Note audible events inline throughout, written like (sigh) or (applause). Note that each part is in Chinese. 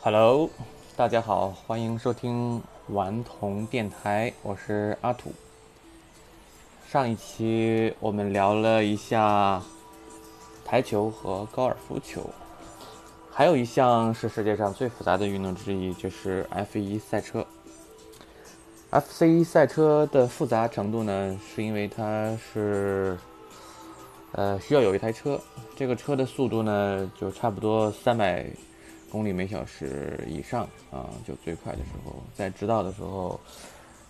Hello，大家好，欢迎收听顽童电台，我是阿土。上一期我们聊了一下台球和高尔夫球，还有一项是世界上最复杂的运动之一，就是 F1 赛车。F1 赛车的复杂程度呢，是因为它是呃需要有一台车，这个车的速度呢就差不多三百公里每小时以上啊，就最快的时候，在直道的时候，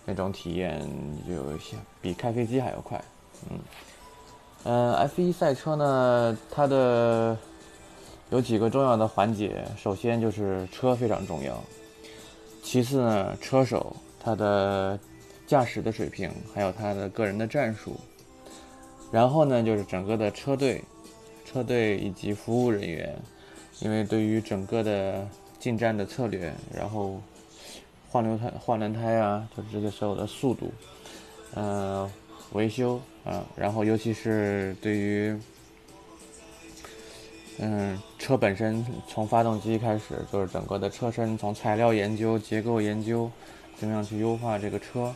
那种体验就像比开飞机还要快。嗯，嗯，F1 赛车呢，它的有几个重要的环节，首先就是车非常重要，其次呢，车手。他的驾驶的水平，还有他的个人的战术，然后呢，就是整个的车队、车队以及服务人员，因为对于整个的进站的策略，然后换轮胎、换轮胎啊，就是这些所有的速度，嗯，维修啊，然后尤其是对于，嗯，车本身从发动机开始，就是整个的车身从材料研究、结构研究。怎么样去优化这个车？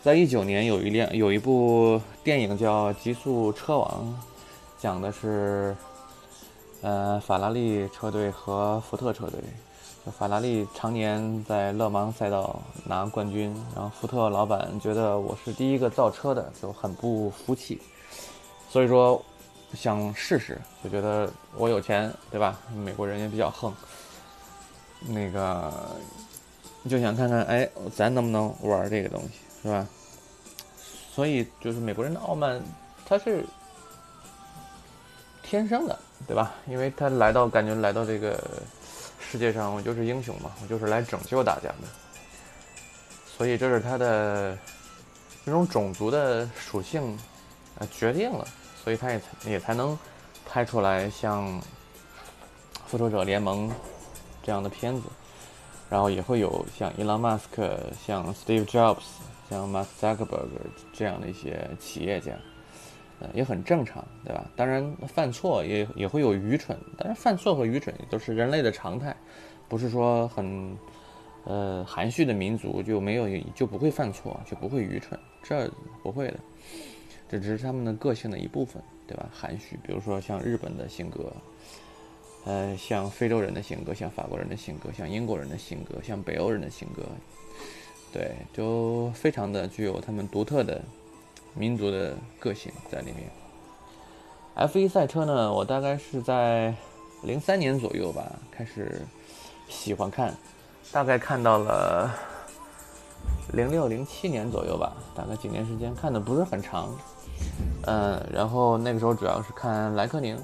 在一九年有一辆有一部电影叫《极速车王》，讲的是，呃，法拉利车队和福特车队。就法拉利常年在勒芒赛道拿冠军，然后福特老板觉得我是第一个造车的，就很不服气，所以说想试试，就觉得我有钱，对吧？美国人也比较横，那个。就想看看，哎，咱能不能玩这个东西，是吧？所以就是美国人的傲慢，他是天生的，对吧？因为他来到，感觉来到这个世界上，我就是英雄嘛，我就是来拯救大家的。所以这是他的这种种族的属性啊决定了，所以他也才也才能拍出来像《复仇者联盟》这样的片子。然后也会有像 Elon Musk、像 Steve Jobs、像 Mark Zuckerberg 这样的一些企业家，呃，也很正常，对吧？当然犯错也也会有愚蠢，但是犯错和愚蠢都是人类的常态，不是说很呃含蓄的民族就没有就不会犯错，就不会愚蠢，这不会的，这只是他们的个性的一部分，对吧？含蓄，比如说像日本的性格。呃，像非洲人的性格，像法国人的性格，像英国人的性格，像北欧人的性格，对，就非常的具有他们独特的民族的个性在里面。F1 赛车呢，我大概是在零三年左右吧开始喜欢看，大概看到了零六零七年左右吧，大概几年时间看的不是很长，嗯，然后那个时候主要是看莱克宁。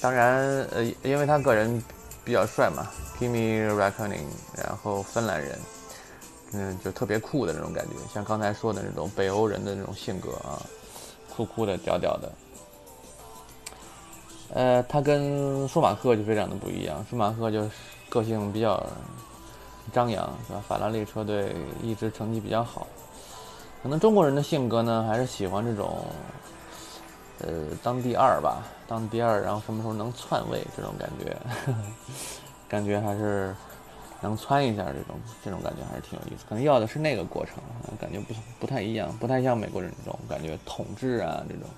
当然，呃，因为他个人比较帅嘛，Kimi r a c k o n i n 然后芬兰人，嗯，就特别酷的那种感觉，像刚才说的那种北欧人的那种性格啊，酷酷的、屌屌的。呃，他跟舒马赫就非常的不一样，舒马赫就是个性比较张扬，是吧？法拉利车队一直成绩比较好，可能中国人的性格呢，还是喜欢这种。呃，当第二吧，当第二，然后什么时候能篡位，这种感觉，(laughs) 感觉还是能窜一下，这种这种感觉还是挺有意思。可能要的是那个过程，感觉不不太一样，不太像美国人这种感觉统治啊这种。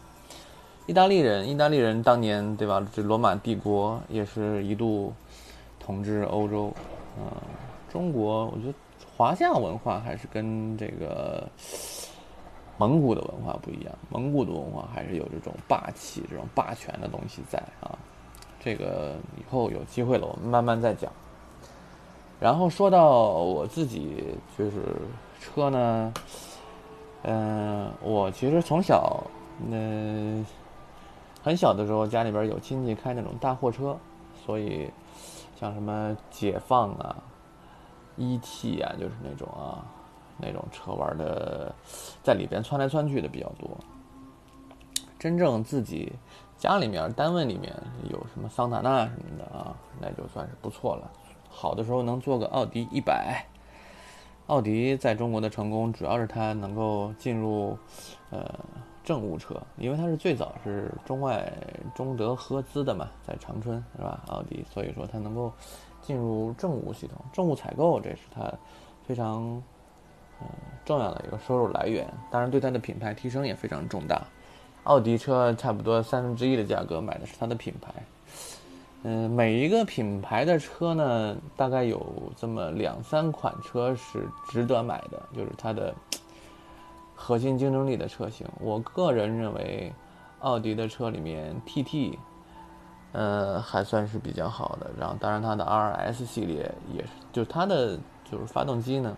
意大利人，意大利人当年对吧？这罗马帝国也是一度统治欧洲，嗯，中国我觉得华夏文化还是跟这个。蒙古的文化不一样，蒙古的文化还是有这种霸气、这种霸权的东西在啊。这个以后有机会了，我们慢慢再讲。然后说到我自己，就是车呢，嗯，我其实从小，那很小的时候，家里边有亲戚开那种大货车，所以像什么解放啊、ET 啊，就是那种啊。那种车玩的，在里边窜来窜去的比较多。真正自己家里面、单位里面有什么桑塔纳什么的啊，那就算是不错了。好的时候能做个奥迪一百。奥迪在中国的成功，主要是它能够进入呃政务车，因为它是最早是中外中德合资的嘛，在长春是吧？奥迪，所以说它能够进入政务系统，政务采购，这是它非常嗯重要的一个收入来源。当然，对它的品牌提升也非常重大。奥迪车差不多三分之一的价格买的是它的品牌。嗯，每一个品牌的车呢，大概有这么两三款车是值得买的，就是它的核心竞争力的车型。我个人认为，奥迪的车里面 TT，呃，还算是比较好的。然后，当然它的 RS 系列也是，就是它的就是发动机呢，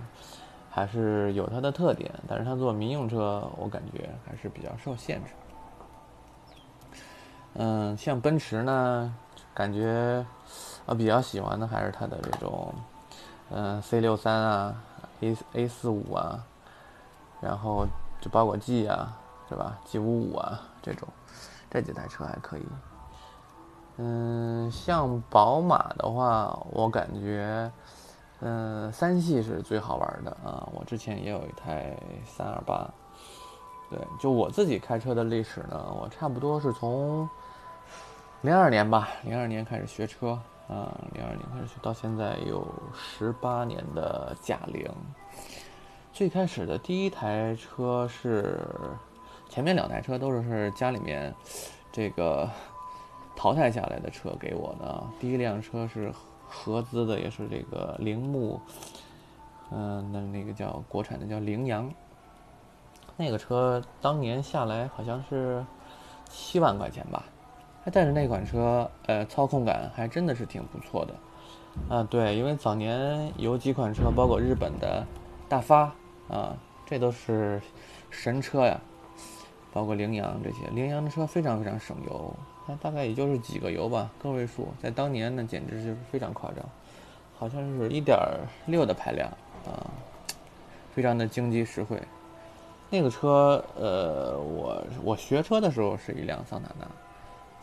还是有它的特点。但是它做民用车，我感觉还是比较受限制。嗯，像奔驰呢。感觉我比较喜欢的还是它的这种，嗯，C 六三啊，A A 四五啊，然后就包括 G 啊，是吧？G 五五啊，这种这几台车还可以。嗯，像宝马的话，我感觉，嗯，三系是最好玩的啊。我之前也有一台三二八，对，就我自己开车的历史呢，我差不多是从。零二年吧，零二年开始学车啊，零二年开始学，到现在有十八年的驾龄。最开始的第一台车是，前面两台车都是是家里面这个淘汰下来的车给我的。第一辆车是合资的，也是这个铃木，嗯，那那个叫国产的叫羚羊。那个车当年下来好像是七万块钱吧。但是那款车，呃，操控感还真的是挺不错的，啊，对，因为早年有几款车，包括日本的大发啊，这都是神车呀，包括羚羊这些，羚羊的车非常非常省油，它大概也就是几个油吧，个位数，在当年呢简直就是非常夸张，好像是一点六的排量啊，非常的经济实惠。那个车，呃，我我学车的时候是一辆桑塔纳。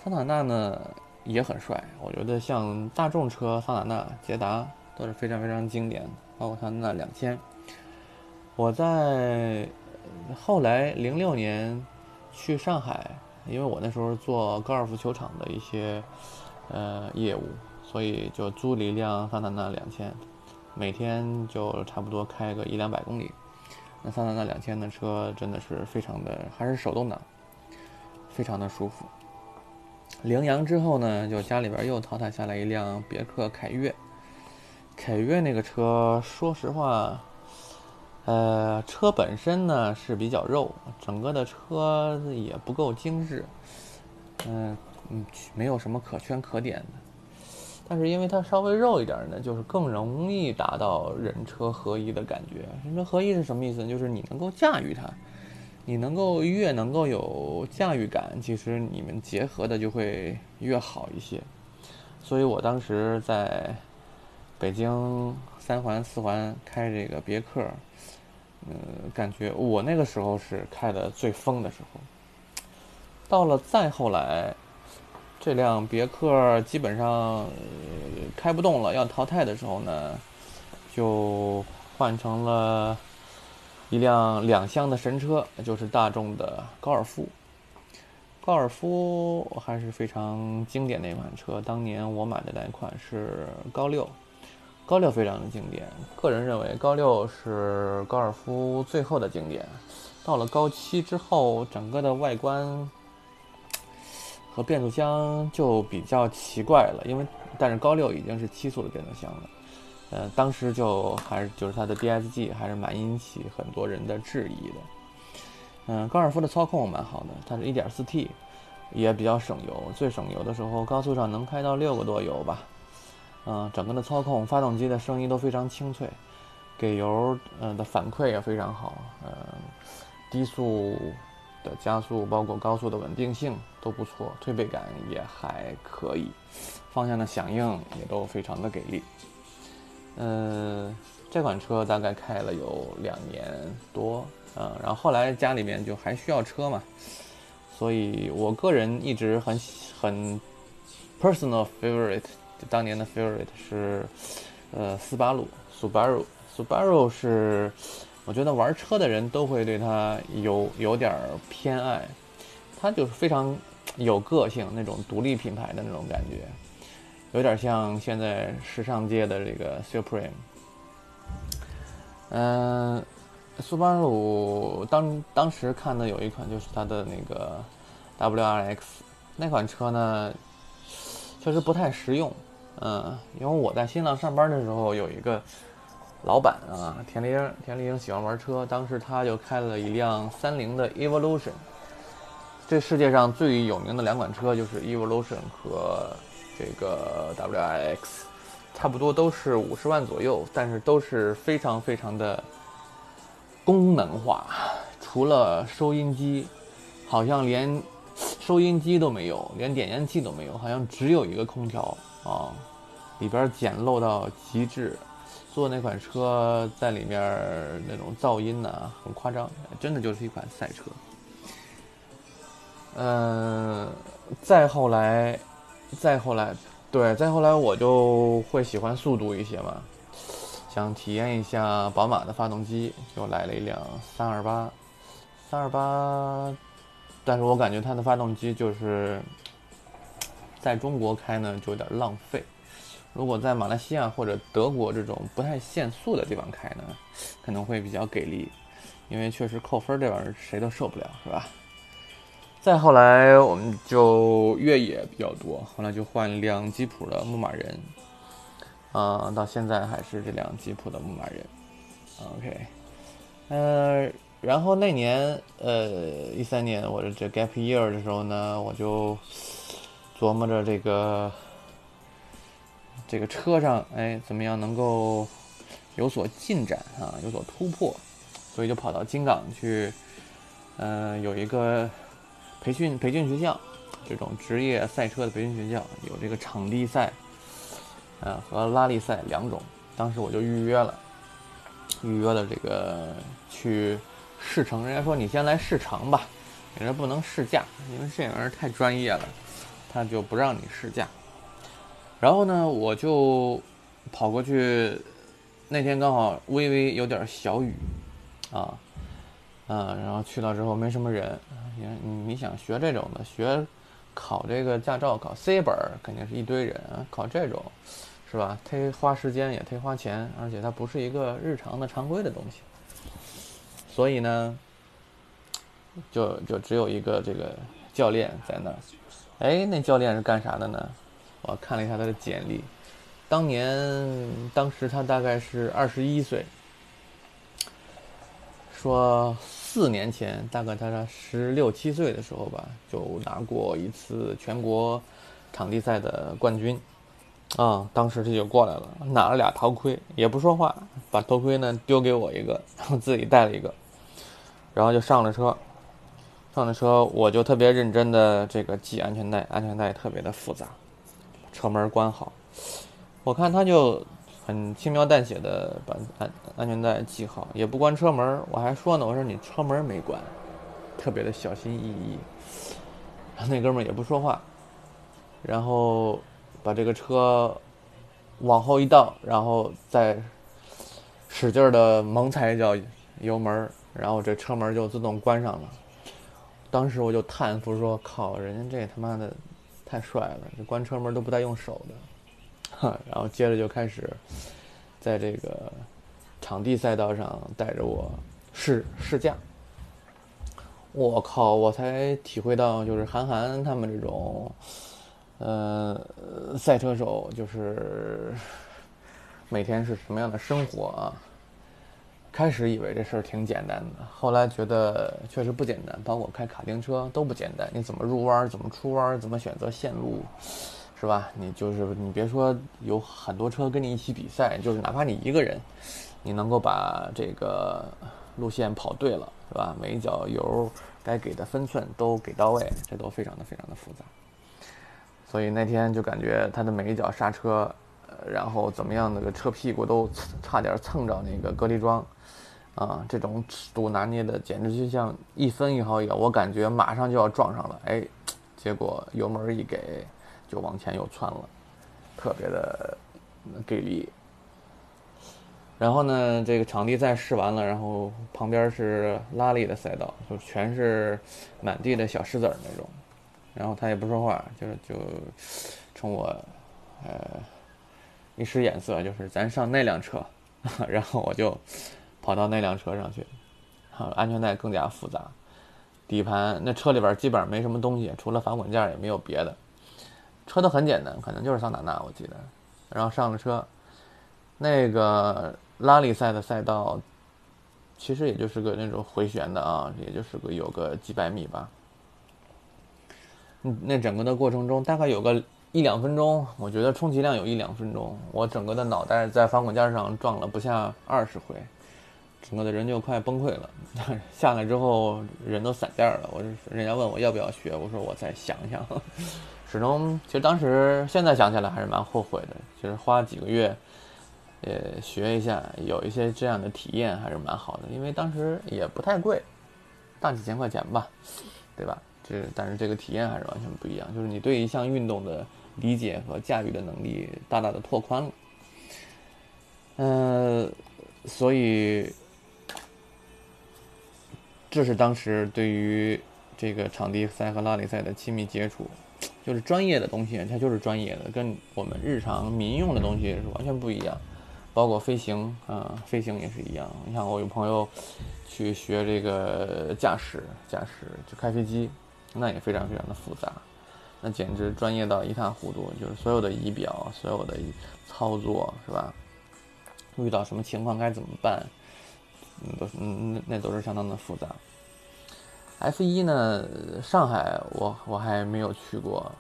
桑塔纳呢也很帅，我觉得像大众车桑塔纳、捷达都是非常非常经典的，包括它那两千。我在后来零六年去上海，因为我那时候做高尔夫球场的一些呃业务，所以就租了一辆桑塔纳两千，每天就差不多开个一两百公里。那桑塔纳两千的车真的是非常的，还是手动挡，非常的舒服。羚羊之后呢，就家里边又淘汰下来一辆别克凯越。凯越那个车，说实话，呃，车本身呢是比较肉，整个的车也不够精致，嗯嗯，没有什么可圈可点的。但是因为它稍微肉一点呢，就是更容易达到人车合一的感觉。人车合一是什么意思？就是你能够驾驭它。你能够越能够有驾驭感，其实你们结合的就会越好一些。所以我当时在北京三环、四环开这个别克，嗯，感觉我那个时候是开的最疯的时候。到了再后来，这辆别克基本上开不动了，要淘汰的时候呢，就换成了。一辆两厢的神车，就是大众的高尔夫。高尔夫还是非常经典的一款车，当年我买的那款是高六，高六非常的经典。个人认为高六是高尔夫最后的经典。到了高七之后，整个的外观和变速箱就比较奇怪了，因为但是高六已经是七速的变速箱了。呃，当时就还是就是它的 DSG 还是蛮引起很多人的质疑的。嗯，高尔夫的操控蛮好的，它是一点四 T，也比较省油。最省油的时候，高速上能开到六个多油吧。嗯，整个的操控、发动机的声音都非常清脆，给油嗯的反馈也非常好。嗯，低速的加速，包括高速的稳定性都不错，推背感也还可以，方向的响应也都非常的给力。嗯，这款车大概开了有两年多，嗯，然后后来家里面就还需要车嘛，所以我个人一直很很 personal favorite，就当年的 favorite 是，呃，斯巴鲁，Subaru，Subaru 是，我觉得玩车的人都会对它有有点偏爱，它就是非常有个性那种独立品牌的那种感觉，有点像现在时尚界的这个 Supreme。嗯，苏巴鲁当当时看的有一款就是它的那个 WRX 那款车呢，确实不太实用。嗯，因为我在新浪上班的时候有一个老板啊，田丽英，田丽英喜欢玩车，当时他就开了一辆三菱的 Evolution。这世界上最有名的两款车就是 Evolution 和这个 WIX 差不多都是五十万左右，但是都是非常非常的功能化，除了收音机，好像连收音机都没有，连点烟器都没有，好像只有一个空调啊，里边简陋到极致，坐那款车在里面那种噪音呢很夸张，真的就是一款赛车。嗯，再后来，再后来，对，再后来我就会喜欢速度一些嘛，想体验一下宝马的发动机，就来了一辆三二八，三二八，但是我感觉它的发动机就是在中国开呢就有点浪费，如果在马来西亚或者德国这种不太限速的地方开呢，可能会比较给力，因为确实扣分这玩意儿谁都受不了，是吧？再后来，我们就越野比较多，后来就换一辆吉普的牧马人，啊，到现在还是这辆吉普的牧马人。OK，呃，然后那年，呃，一三年我的这 gap year 的时候呢，我就琢磨着这个这个车上，哎，怎么样能够有所进展啊，有所突破，所以就跑到金港去，嗯，有一个。培训培训学校，这种职业赛车的培训学校有这个场地赛，呃和拉力赛两种。当时我就预约了，预约了这个去试乘。人家说你先来试乘吧，人家不能试驾，因为这玩意儿太专业了，他就不让你试驾。然后呢，我就跑过去，那天刚好微微有点小雨，啊。嗯，然后去到之后没什么人，你你想学这种的，学考这个驾照考 C 本肯定是一堆人啊，考这种是吧？忒花时间也忒花钱，而且它不是一个日常的常规的东西，所以呢，就就只有一个这个教练在那儿。哎，那教练是干啥的呢？我看了一下他的简历，当年当时他大概是二十一岁。说四年前，大概他十六七岁的时候吧，就拿过一次全国场地赛的冠军，啊，当时他就过来了，拿了俩头盔，也不说话，把头盔呢丢给我一个，然后自己带了一个，然后就上了车，上了车，我就特别认真的这个系安全带，安全带特别的复杂，车门关好，我看他就。很轻描淡写的把安安全带系好，也不关车门。我还说呢，我说你车门没关，特别的小心翼翼。然 (laughs) 后那哥们儿也不说话，然后把这个车往后一倒，然后再使劲的猛踩一脚油门，然后这车门就自动关上了。当时我就叹服说：“靠，人家这他妈的太帅了，这关车门都不带用手的。” (laughs) 然后接着就开始，在这个场地赛道上带着我试试驾。我靠！我才体会到，就是韩寒他们这种，呃，赛车手，就是每天是什么样的生活啊？开始以为这事儿挺简单的，后来觉得确实不简单。包括开卡丁车都不简单，你怎么入弯？怎么出弯？怎么选择线路？是吧？你就是你别说有很多车跟你一起比赛，就是哪怕你一个人，你能够把这个路线跑对了，是吧？每一脚油该给的分寸都给到位，这都非常的非常的复杂。所以那天就感觉他的每一脚刹车，呃，然后怎么样，那个车屁股都差点蹭着那个隔离桩，啊，这种尺度拿捏的简直就像一分一毫一样，我感觉马上就要撞上了，哎，结果油门一给。就往前又窜了，特别的给力。然后呢，这个场地赛试完了，然后旁边是拉力的赛道，就全是满地的小石子儿那种。然后他也不说话，就是就冲我呃一使眼色，就是咱上那辆车，(laughs) 然后我就跑到那辆车上去，啊，安全带更加复杂，底盘那车里边基本上没什么东西，除了罚款件也没有别的，车都很简单，可能就是桑塔纳我记得，然后上了车，那个拉力赛的赛道。其实也就是个那种回旋的啊，也就是个有个几百米吧。嗯，那整个的过程中大概有个一两分钟，我觉得充其量有一两分钟，我整个的脑袋在防滚架上撞了不下二十回，整个的人就快崩溃了。(laughs) 下来之后人都散架了，我人家问我要不要学，我说我再想想。始终其实当时现在想起来还是蛮后悔的，其实花几个月。呃，学一下，有一些这样的体验还是蛮好的，因为当时也不太贵，大几千块钱吧，对吧？这但是这个体验还是完全不一样，就是你对一项运动的理解和驾驭的能力大大的拓宽了。嗯，所以这是当时对于这个场地赛和拉力赛的亲密接触，就是专业的东西，它就是专业的，跟我们日常民用的东西是完全不一样。包括飞行啊，飞行也是一样。你像我有朋友去学这个驾驶，驾驶就开飞机，那也非常非常的复杂，那简直专业到一塌糊涂。就是所有的仪表，所有的操作，是吧？遇到什么情况该怎么办？嗯，都嗯那都是相当的复杂。F 一呢，上海我我还没有去过，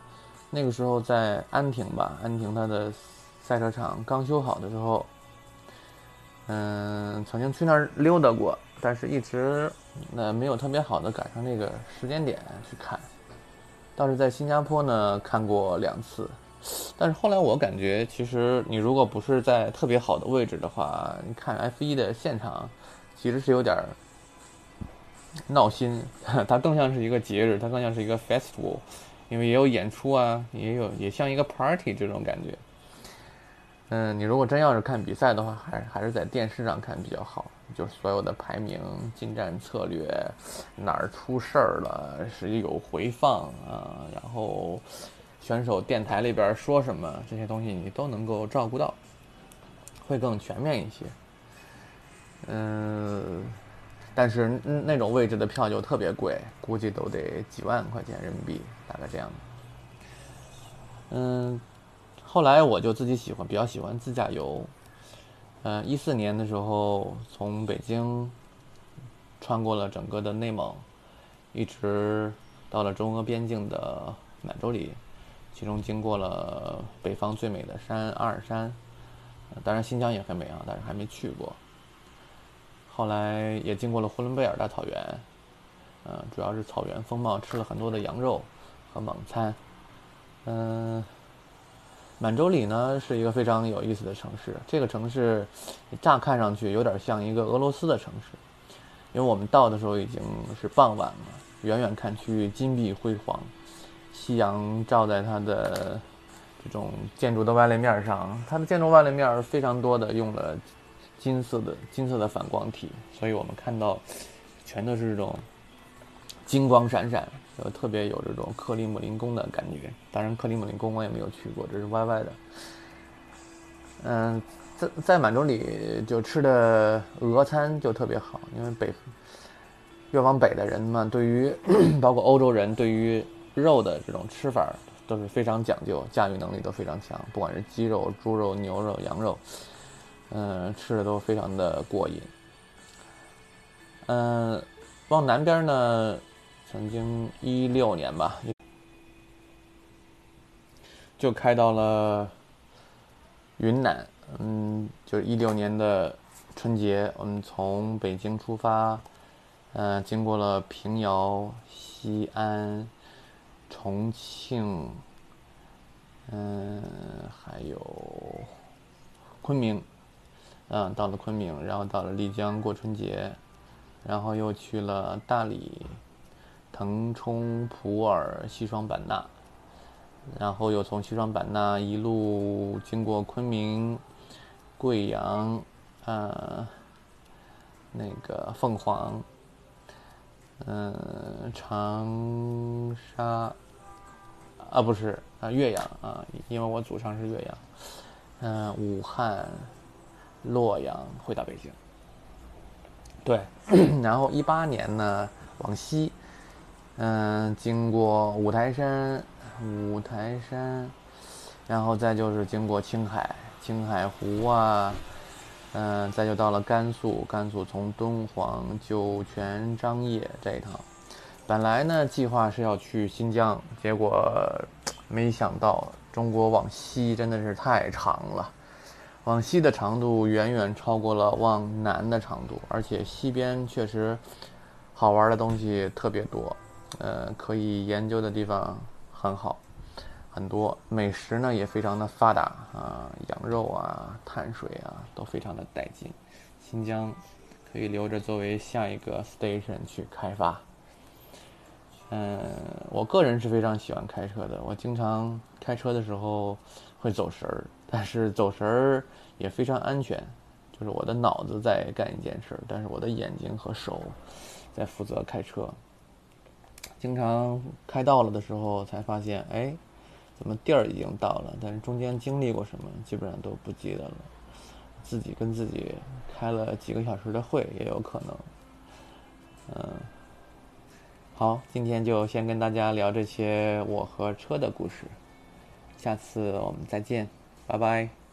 那个时候在安亭吧，安亭它的赛车场刚修好的时候。嗯，曾经去那儿溜达过，但是一直那没有特别好的赶上那个时间点去看。倒是在新加坡呢看过两次，但是后来我感觉，其实你如果不是在特别好的位置的话，你看 F1 的现场其实是有点闹心，(laughs) 它更像是一个节日，它更像是一个 festival，因为也有演出啊，也有也像一个 party 这种感觉。嗯，你如果真要是看比赛的话，还还是在电视上看比较好。就是所有的排名、进站策略，哪儿出事儿了，是有回放啊，然后选手电台里边说什么，这些东西你都能够照顾到，会更全面一些。嗯，但是那种位置的票就特别贵，估计都得几万块钱人民币，大概这样。嗯。后来我就自己喜欢，比较喜欢自驾游。嗯，一四年的时候，从北京穿过了整个的内蒙，一直到了中俄边境的满洲里，其中经过了北方最美的山阿尔山。当然新疆也很美啊，但是还没去过。后来也经过了呼伦贝尔大草原，嗯，主要是草原风貌，吃了很多的羊肉和蒙餐，嗯。满洲里呢是一个非常有意思的城市。这个城市乍看上去有点像一个俄罗斯的城市，因为我们到的时候已经是傍晚了，远远看去金碧辉煌，夕阳照在它的这种建筑的外立面上，它的建筑外立面非常多的用了金色的金色的反光体，所以我们看到全都是这种金光闪闪。就特别有这种克里姆林宫的感觉，当然克里姆林宫我也没有去过，这是 YY 的。嗯，在在满洲里就吃的俄餐就特别好，因为北越往北的人嘛，对于 (clears throat) 包括欧洲人对于肉的这种吃法都是非常讲究，驾驭能力都非常强，不管是鸡肉、猪肉、牛肉、羊肉，嗯，吃的都非常的过瘾。嗯，往南边呢。曾经一六年吧，就开到了云南。嗯，就是一六年的春节，我们从北京出发，嗯，经过了平遥、西安、重庆，嗯，还有昆明，嗯，到了昆明，然后到了丽江过春节，然后又去了大理。腾冲、普洱、西双版纳，然后又从西双版纳一路经过昆明、贵阳，呃，那个凤凰，嗯，长沙，啊，不是啊，岳阳啊，因为我祖上是岳阳。嗯，武汉、洛阳回到北京。对，(clears throat) 然后一八年呢，往西，嗯，经过五台山，五台山，然后再就是经过青海，青海湖啊，嗯，再就到了甘肃，甘肃从敦煌、酒泉、张掖这一趟。本来呢，计划是要去新疆，结果没想到中国往西真的是太长了，往西的长度远远超过了往南的长度，而且西边确实好玩的东西特别多，呃，可以研究的地方很好，很多美食呢也非常的发达啊，羊肉啊、碳水啊都非常的带劲，新疆可以留着作为下一个 station 去开发。嗯，我个人是非常喜欢开车的。我经常开车的时候会走神儿，但是走神儿也非常安全。就是我的脑子在干一件事，但是我的眼睛和手在负责开车。经常开到了的时候才发现，哎，怎么地儿已经到了？但是中间经历过什么，基本上都不记得了。自己跟自己开了几个小时的会也有可能。嗯。好，今天就先跟大家聊这些我和车的故事，下次我们再见，拜拜。